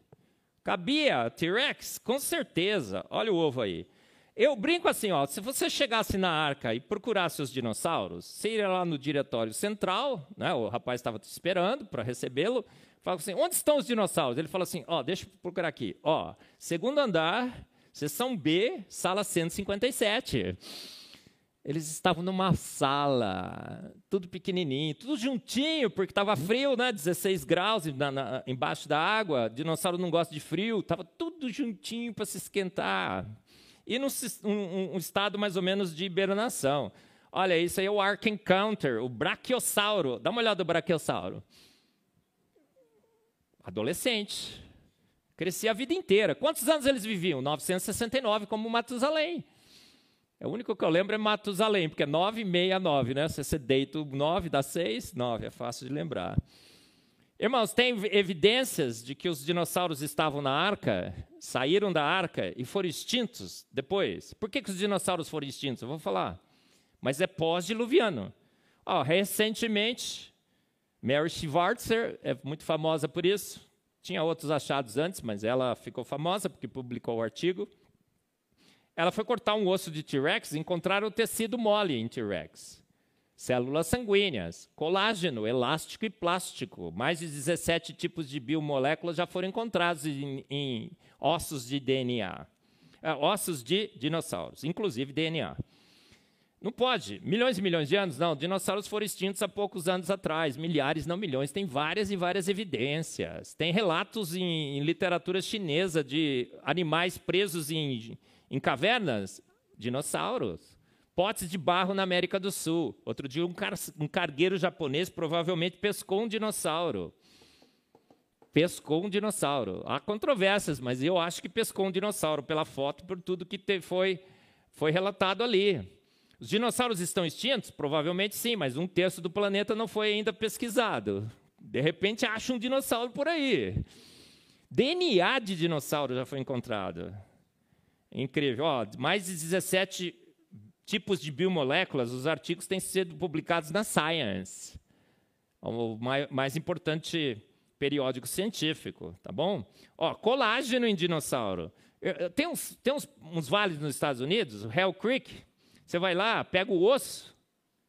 Speaker 1: Cabia T-Rex? Com certeza. Olha o ovo aí. Eu brinco assim, ó, se você chegasse na arca e procurasse os dinossauros, você iria lá no diretório central, né, o rapaz estava te esperando para recebê-lo, fala assim, onde estão os dinossauros? Ele fala assim, ó, deixa eu procurar aqui, ó, segundo andar, sessão B, sala 157. Eles estavam numa sala, tudo pequenininho, tudo juntinho, porque estava frio, né? 16 graus na, na, embaixo da água. Dinossauro não gosta de frio, estava tudo juntinho para se esquentar. E num um, um, estado mais ou menos de hibernação. Olha, isso aí é o Ark Encounter, o Brachiosauro. Dá uma olhada no Brachiosauro. Adolescente. Crescia a vida inteira. Quantos anos eles viviam? 969, como Matusalém. É o único que eu lembro é Matusalém, porque é 969, né? Se você deita o 9, dá 6, 9, é fácil de lembrar. Irmãos, tem evidências de que os dinossauros estavam na arca, saíram da arca e foram extintos depois. Por que, que os dinossauros foram extintos? Eu vou falar. Mas é pós-diluviano. Oh, recentemente, Mary Schwartzer é muito famosa por isso. Tinha outros achados antes, mas ela ficou famosa porque publicou o artigo. Ela foi cortar um osso de T-Rex e encontraram tecido mole em T-Rex. Células sanguíneas, colágeno, elástico e plástico. Mais de 17 tipos de biomoléculas já foram encontrados em, em ossos de DNA. É, ossos de dinossauros, inclusive DNA. Não pode. Milhões e milhões de anos? Não. Dinossauros foram extintos há poucos anos atrás. Milhares, não milhões. Tem várias e várias evidências. Tem relatos em, em literatura chinesa de animais presos em em cavernas, dinossauros. Potes de barro na América do Sul. Outro dia, um, car um cargueiro japonês provavelmente pescou um dinossauro. Pescou um dinossauro. Há controvérsias, mas eu acho que pescou um dinossauro pela foto, por tudo que foi, foi relatado ali. Os dinossauros estão extintos? Provavelmente sim, mas um terço do planeta não foi ainda pesquisado. De repente, acha um dinossauro por aí. DNA de dinossauro já foi encontrado. Incrível. Ó, mais de 17 tipos de biomoléculas, os artigos têm sido publicados na Science, o mais importante periódico científico, tá bom? Ó, colágeno em dinossauro. Tem uns, tem uns, uns vales nos Estados Unidos, o Hell Creek, você vai lá, pega o osso,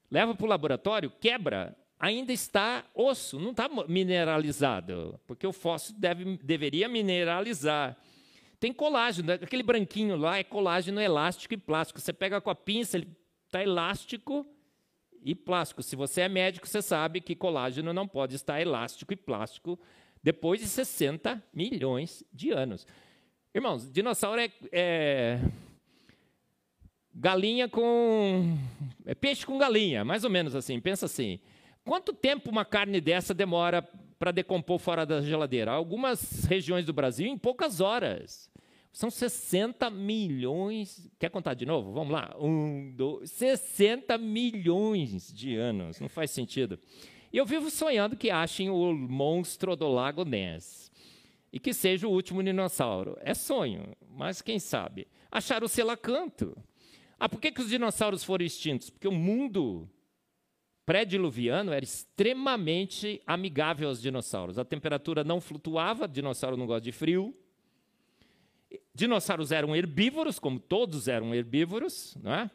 Speaker 1: leva para o laboratório, quebra, ainda está osso, não está mineralizado, porque o fóssil deve, deveria mineralizar. Tem colágeno, né? aquele branquinho lá é colágeno elástico e plástico. Você pega com a pinça, ele está elástico e plástico. Se você é médico, você sabe que colágeno não pode estar elástico e plástico depois de 60 milhões de anos. Irmãos, dinossauro é, é galinha com. É peixe com galinha, mais ou menos assim. Pensa assim. Quanto tempo uma carne dessa demora para decompor fora da geladeira? Algumas regiões do Brasil, em poucas horas. São 60 milhões. Quer contar de novo? Vamos lá. Um, dois, 60 milhões de anos. Não faz sentido. E eu vivo sonhando que achem o monstro do Lago Ness. E que seja o último dinossauro. É sonho, mas quem sabe? Acharam o selacanto. Ah, por que, que os dinossauros foram extintos? Porque o mundo pré-diluviano era extremamente amigável aos dinossauros. A temperatura não flutuava, dinossauro não gosta de frio. Dinossauros eram herbívoros, como todos eram herbívoros, não é?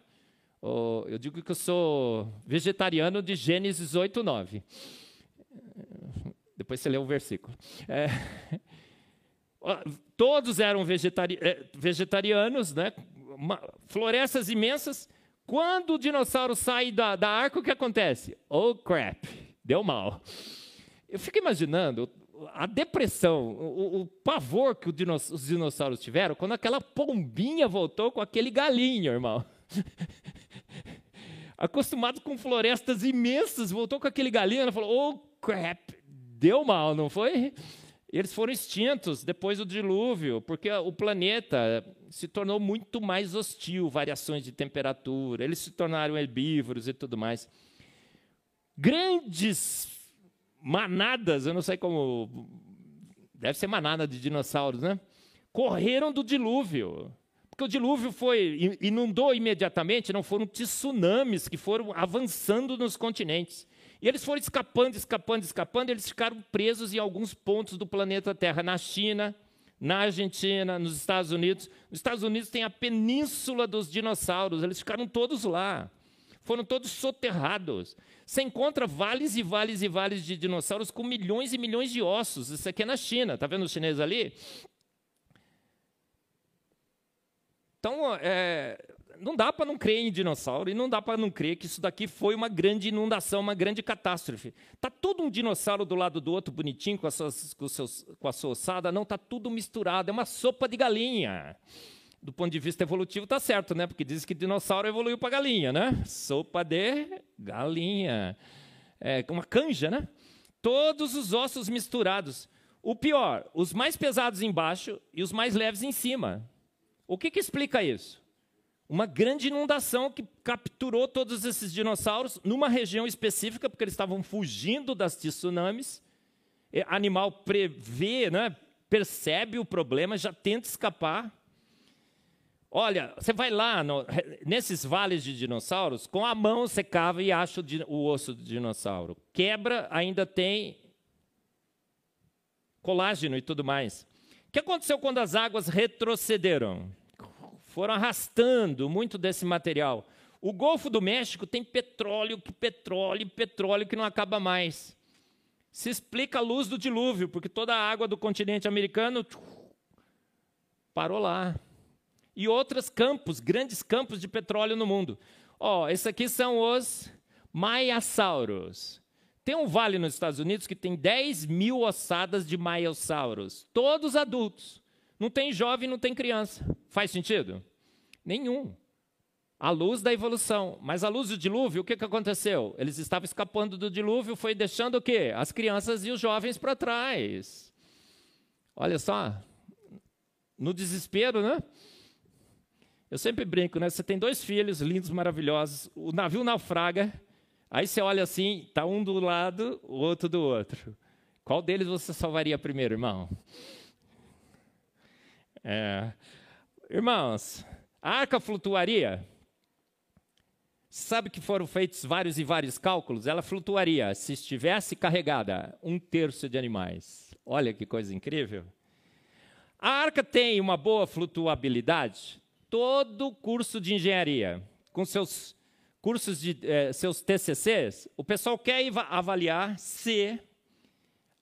Speaker 1: Eu digo que eu sou vegetariano de Gênesis 8, 9. Depois você lê o versículo. É, todos eram vegetari é, vegetarianos, né? florestas imensas. Quando o dinossauro sai da, da arca, o que acontece? Oh, crap, deu mal. Eu fico imaginando a depressão, o, o pavor que dinoss os dinossauros tiveram quando aquela pombinha voltou com aquele galinho, irmão. Acostumado com florestas imensas, voltou com aquele galinho, ela falou: oh crap, deu mal, não foi? Eles foram extintos depois do dilúvio, porque o planeta se tornou muito mais hostil, variações de temperatura, eles se tornaram herbívoros e tudo mais. Grandes manadas, eu não sei como. Deve ser manada de dinossauros, né? Correram do dilúvio. Porque o dilúvio foi inundou imediatamente, não foram tsunamis que foram avançando nos continentes. E eles foram escapando, escapando, escapando, e eles ficaram presos em alguns pontos do planeta Terra, na China, na Argentina, nos Estados Unidos. Nos Estados Unidos tem a península dos dinossauros, eles ficaram todos lá. Foram todos soterrados. Você encontra vales e vales e vales de dinossauros com milhões e milhões de ossos. Isso aqui é na China, está vendo os chineses ali? Então, é, não dá para não crer em dinossauro e não dá para não crer que isso daqui foi uma grande inundação, uma grande catástrofe. Está tudo um dinossauro do lado do outro, bonitinho, com a, sua, com, seus, com a sua ossada. Não, está tudo misturado. É uma sopa de galinha. Do ponto de vista evolutivo, está certo, né? Porque diz que dinossauro evoluiu para galinha, né? Sopa de galinha. É uma canja, né? Todos os ossos misturados. O pior, os mais pesados embaixo e os mais leves em cima. O que, que explica isso? Uma grande inundação que capturou todos esses dinossauros numa região específica, porque eles estavam fugindo das tsunamis. Animal prevê, né, percebe o problema, já tenta escapar. Olha, você vai lá no, nesses vales de dinossauros, com a mão você cava e acha o, o osso do dinossauro. Quebra, ainda tem colágeno e tudo mais. O que aconteceu quando as águas retrocederam? Foram arrastando muito desse material. O Golfo do México tem petróleo, petróleo, petróleo que não acaba mais. Se explica a luz do dilúvio, porque toda a água do continente americano parou lá. E outros campos, grandes campos de petróleo no mundo. Ó, oh, esses aqui são os maiasauros. Tem um vale nos Estados Unidos que tem 10 mil ossadas de maiosauros, todos adultos. Não tem jovem, não tem criança. Faz sentido? Nenhum. A luz da evolução. Mas a luz do dilúvio, o que, que aconteceu? Eles estavam escapando do dilúvio, foi deixando o quê? As crianças e os jovens para trás. Olha só. No desespero, né? Eu sempre brinco, né? Você tem dois filhos lindos, maravilhosos. O navio naufraga. Aí você olha assim, está um do lado, o outro do outro. Qual deles você salvaria primeiro, irmão? É. Irmãos, a arca flutuaria? Sabe que foram feitos vários e vários cálculos? Ela flutuaria se estivesse carregada um terço de animais. Olha que coisa incrível. A arca tem uma boa flutuabilidade? Todo curso de engenharia, com seus cursos de eh, seus TCCs, o pessoal quer avaliar se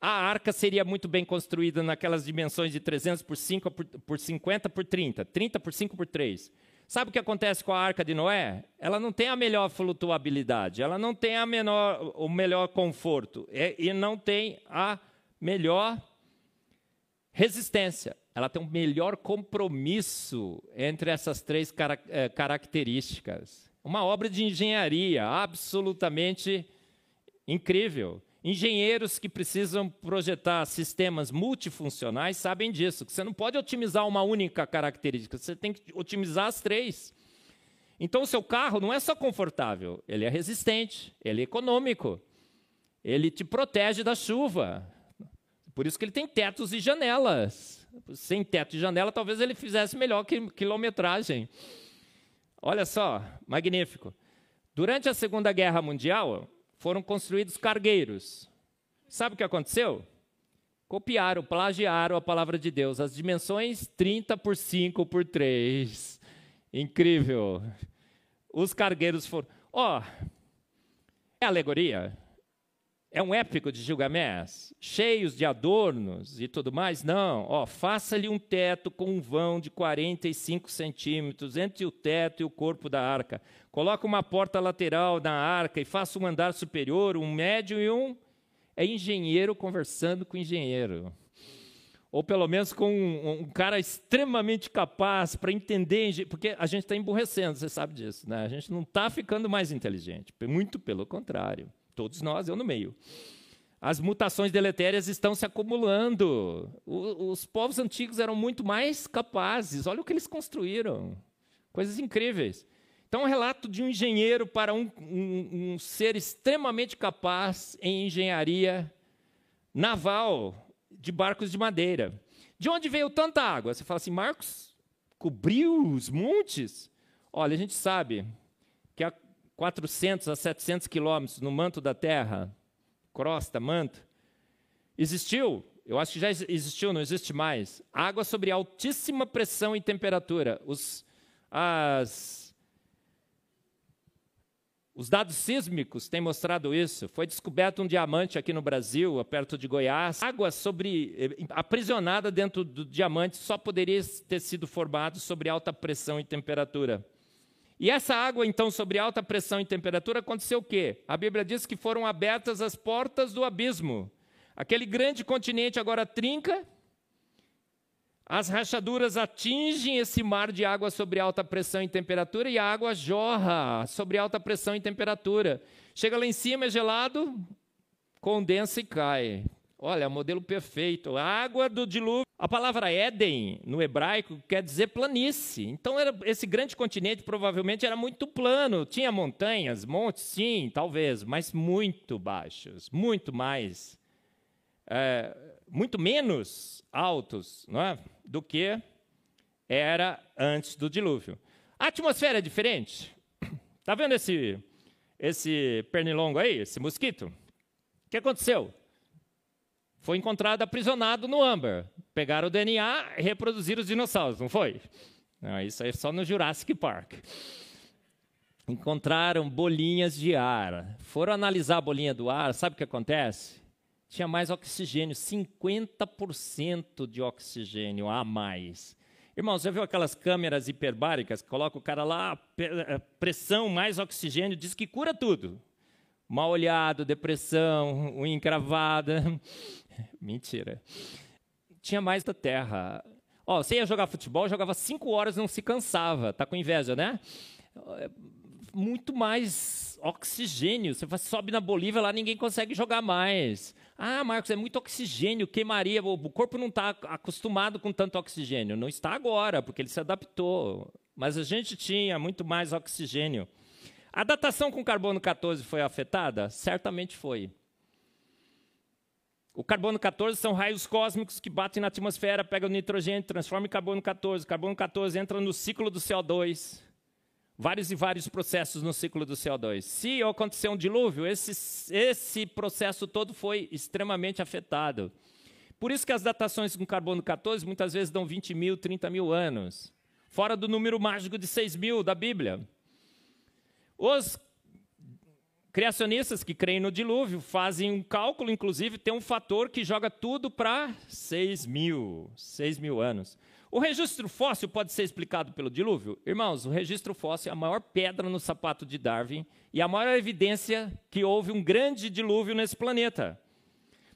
Speaker 1: a arca seria muito bem construída naquelas dimensões de 300 por 5 por, por 50 por 30, 30 por 5 por 3. Sabe o que acontece com a arca de Noé? Ela não tem a melhor flutuabilidade, ela não tem a menor, o melhor conforto e, e não tem a melhor resistência. Ela tem um melhor compromisso entre essas três cara, é, características. Uma obra de engenharia absolutamente incrível. Engenheiros que precisam projetar sistemas multifuncionais sabem disso, que você não pode otimizar uma única característica, você tem que otimizar as três. Então, o seu carro não é só confortável, ele é resistente, ele é econômico, ele te protege da chuva. Por isso que ele tem tetos e janelas. Sem teto e janela, talvez ele fizesse melhor que quilometragem. Olha só, magnífico. Durante a Segunda Guerra Mundial, foram construídos cargueiros. Sabe o que aconteceu? Copiaram, plagiaram a palavra de Deus. As dimensões 30 por 5 por 3. Incrível. Os cargueiros foram. Ó, oh, é alegoria? É um épico de Gilgamesh, cheios de adornos e tudo mais? Não. Ó, faça-lhe um teto com um vão de 45 centímetros entre o teto e o corpo da arca. Coloque uma porta lateral na arca e faça um andar superior, um médio e um. É engenheiro conversando com engenheiro. Ou pelo menos com um, um cara extremamente capaz para entender, porque a gente está emburrecendo, você sabe disso, né? A gente não está ficando mais inteligente, muito pelo contrário todos nós, eu no meio. As mutações deletérias estão se acumulando. O, os povos antigos eram muito mais capazes. Olha o que eles construíram. Coisas incríveis. Então, um relato de um engenheiro para um, um, um ser extremamente capaz em engenharia naval de barcos de madeira. De onde veio tanta água? Você fala assim, Marcos, cobriu os montes? Olha, a gente sabe 400 a 700 quilômetros no manto da Terra, crosta, manto, existiu eu acho que já existiu, não existe mais. Água sobre altíssima pressão e temperatura. Os, as, os dados sísmicos têm mostrado isso. Foi descoberto um diamante aqui no Brasil, perto de Goiás. Água sobre eh, aprisionada dentro do diamante só poderia ter sido formado sobre alta pressão e temperatura. E essa água, então, sobre alta pressão e temperatura, aconteceu o quê? A Bíblia diz que foram abertas as portas do abismo. Aquele grande continente agora trinca, as rachaduras atingem esse mar de água sobre alta pressão e temperatura e a água jorra sobre alta pressão e temperatura. Chega lá em cima, é gelado, condensa e cai. Olha, modelo perfeito. A água do dilúvio. A palavra Éden, no hebraico, quer dizer planície. Então, era, esse grande continente provavelmente era muito plano. Tinha montanhas, montes, sim, talvez, mas muito baixos, muito mais é, muito menos altos não é? do que era antes do dilúvio. A atmosfera é diferente. Está vendo esse, esse pernilongo aí, esse mosquito? O que aconteceu? Foi encontrado aprisionado no âmbar. Pegaram o DNA e reproduziram os dinossauros, não foi? Não, isso é só no Jurassic Park. Encontraram bolinhas de ar. Foram analisar a bolinha do ar, sabe o que acontece? tinha mais oxigênio, 50% de oxigênio a mais. Irmão, você viu aquelas câmeras hiperbáricas coloca o cara lá, eh, pressão mais oxigênio, diz que cura tudo. Mal olhado, depressão, unha encravada. Mentira. Tinha mais da terra. Ó, você ia jogar futebol, jogava cinco horas não se cansava. Tá com inveja, né? Muito mais oxigênio. Você sobe na Bolívia lá, ninguém consegue jogar mais. Ah, Marcos, é muito oxigênio, queimaria. O corpo não está acostumado com tanto oxigênio. Não está agora, porque ele se adaptou. Mas a gente tinha muito mais oxigênio. A datação com carbono 14 foi afetada? Certamente foi. O carbono 14 são raios cósmicos que batem na atmosfera, pegam nitrogênio, transformam em carbono 14. O carbono 14 entra no ciclo do CO2 vários e vários processos no ciclo do CO2. Se acontecer um dilúvio, esse, esse processo todo foi extremamente afetado. Por isso que as datações com carbono 14 muitas vezes dão 20 mil, 30 mil anos, fora do número mágico de 6 mil da Bíblia. Os criacionistas que creem no dilúvio fazem um cálculo, inclusive tem um fator que joga tudo para 6 mil, 6 mil anos. O registro fóssil pode ser explicado pelo dilúvio? Irmãos, o registro fóssil é a maior pedra no sapato de Darwin e a maior evidência que houve um grande dilúvio nesse planeta.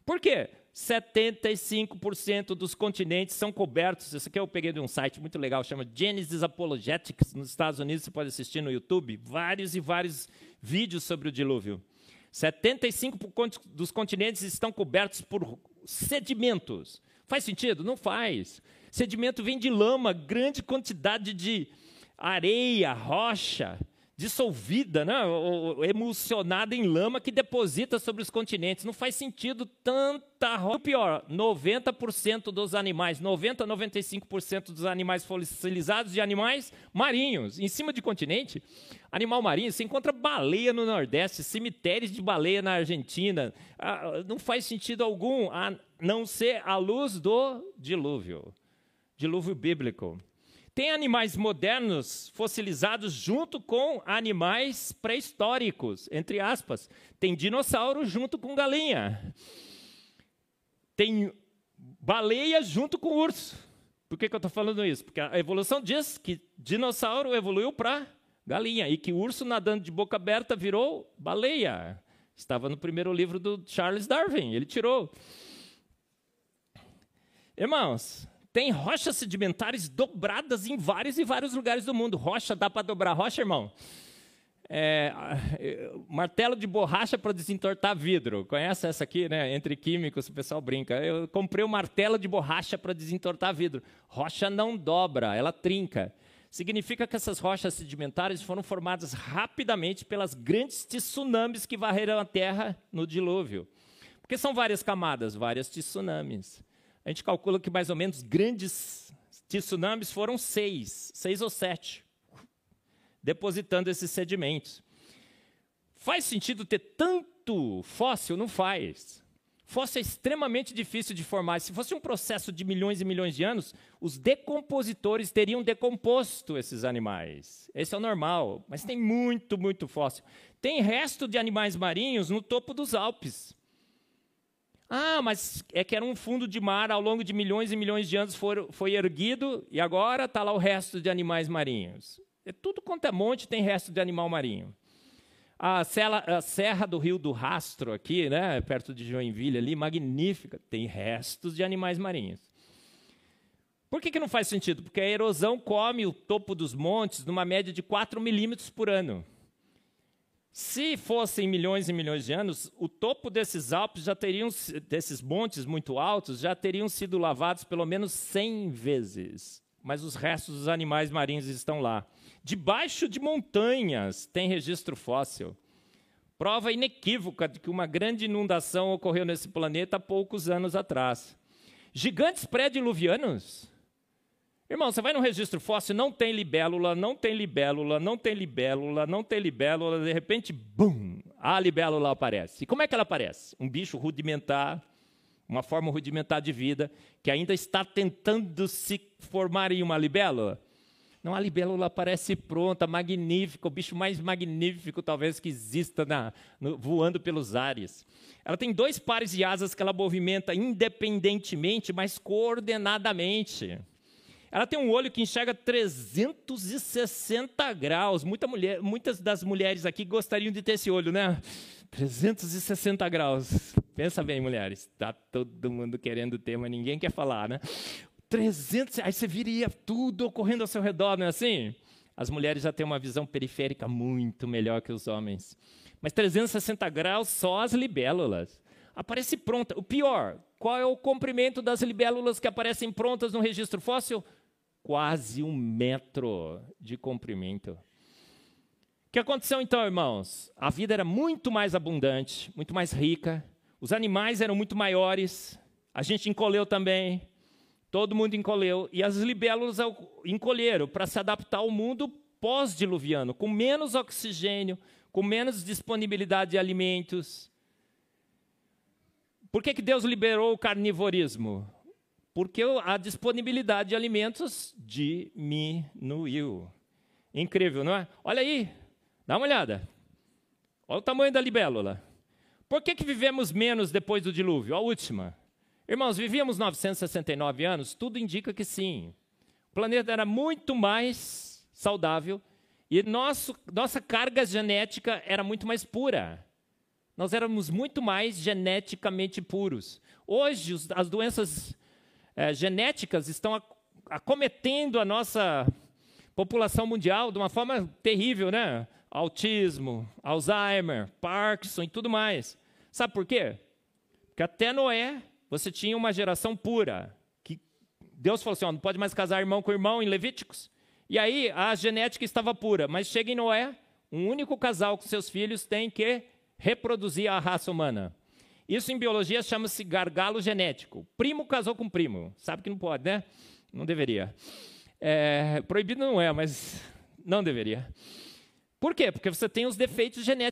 Speaker 1: Por quê? 75% dos continentes são cobertos. Isso aqui eu peguei de um site muito legal, chama Genesis Apologetics, nos Estados Unidos, você pode assistir no YouTube, vários e vários vídeos sobre o dilúvio. 75% dos continentes estão cobertos por sedimentos. Faz sentido? Não faz. Sedimento vem de lama, grande quantidade de areia, rocha, dissolvida, né? emulsionada em lama que deposita sobre os continentes. Não faz sentido tanta rocha. Pior, 90% dos animais, 90 a 95% dos animais fossilizados de animais marinhos, em cima de continente, animal marinho, você encontra baleia no Nordeste, cemitérios de baleia na Argentina. Ah, não faz sentido algum, a não ser a luz do dilúvio dilúvio bíblico. Tem animais modernos fossilizados junto com animais pré-históricos, entre aspas. Tem dinossauro junto com galinha. Tem baleia junto com urso. Por que, que eu estou falando isso? Porque a evolução diz que dinossauro evoluiu para galinha e que urso nadando de boca aberta virou baleia. Estava no primeiro livro do Charles Darwin, ele tirou. Irmãos, tem rochas sedimentares dobradas em vários e vários lugares do mundo. Rocha, dá para dobrar rocha, irmão? É, martelo de borracha para desentortar vidro. Conhece essa aqui, né? Entre químicos, o pessoal brinca. Eu comprei um martelo de borracha para desentortar vidro. Rocha não dobra, ela trinca. Significa que essas rochas sedimentares foram formadas rapidamente pelas grandes tsunamis que varreram a Terra no dilúvio. Porque são várias camadas, várias tsunamis a gente calcula que mais ou menos grandes tsunamis foram seis, seis ou sete, depositando esses sedimentos. Faz sentido ter tanto fóssil? Não faz. Fóssil é extremamente difícil de formar. Se fosse um processo de milhões e milhões de anos, os decompositores teriam decomposto esses animais. Esse é o normal, mas tem muito, muito fóssil. Tem resto de animais marinhos no topo dos Alpes. Ah, mas é que era um fundo de mar ao longo de milhões e milhões de anos foi, foi erguido e agora está lá o resto de animais marinhos. É tudo quanto é monte tem resto de animal marinho. A, a Serra do Rio do Rastro, aqui, né, perto de Joinville, ali, magnífica, tem restos de animais marinhos. Por que, que não faz sentido? Porque a erosão come o topo dos montes numa média de 4 milímetros por ano. Se fossem milhões e milhões de anos, o topo desses Alpes já teriam, desses montes muito altos, já teriam sido lavados pelo menos 100 vezes. Mas os restos dos animais marinhos estão lá. Debaixo de montanhas tem registro fóssil. Prova inequívoca de que uma grande inundação ocorreu nesse planeta há poucos anos atrás. Gigantes pré-diluvianos? Irmão, você vai no registro fóssil, não tem libélula, não tem libélula, não tem libélula, não tem libélula, de repente, bum, a libélula aparece. E como é que ela aparece? Um bicho rudimentar, uma forma rudimentar de vida, que ainda está tentando se formar em uma libélula. Não, a libélula aparece pronta, magnífica, o bicho mais magnífico talvez que exista na, no, voando pelos ares. Ela tem dois pares de asas que ela movimenta independentemente, mas coordenadamente. Ela tem um olho que enxerga 360 graus. Muita mulher, muitas das mulheres aqui gostariam de ter esse olho, né? 360 graus. Pensa bem, mulheres. Está todo mundo querendo ter, mas ninguém quer falar, né? 300, aí você viria tudo ocorrendo ao seu redor, não é assim? As mulheres já têm uma visão periférica muito melhor que os homens. Mas 360 graus só as libélulas. Aparece pronta. O pior, qual é o comprimento das libélulas que aparecem prontas no registro fóssil? Quase um metro de comprimento. O que aconteceu então, irmãos? A vida era muito mais abundante, muito mais rica, os animais eram muito maiores, a gente encolheu também, Todo mundo encolheu e as libélulas encolheram para se adaptar ao mundo pós-diluviano, com menos oxigênio, com menos disponibilidade de alimentos. Por que, que Deus liberou o carnivorismo? Porque a disponibilidade de alimentos diminuiu. Incrível, não é? Olha aí, dá uma olhada. Olha o tamanho da libélula. Por que, que vivemos menos depois do dilúvio? A última. Irmãos, vivíamos 969 anos? Tudo indica que sim. O planeta era muito mais saudável e nosso, nossa carga genética era muito mais pura. Nós éramos muito mais geneticamente puros. Hoje, as doenças é, genéticas estão acometendo a nossa população mundial de uma forma terrível, né? Autismo, Alzheimer, Parkinson e tudo mais. Sabe por quê? Porque até Noé você tinha uma geração pura. Que Deus falou assim: ó, não pode mais casar irmão com irmão em Levíticos. E aí a genética estava pura, mas chega em Noé, um único casal com seus filhos tem que reproduzir a raça humana. Isso em biologia chama-se gargalo genético. Primo casou com primo. Sabe que não pode, né? Não deveria. É, proibido não é, mas não deveria. Por quê? Porque você tem os defeitos genéticos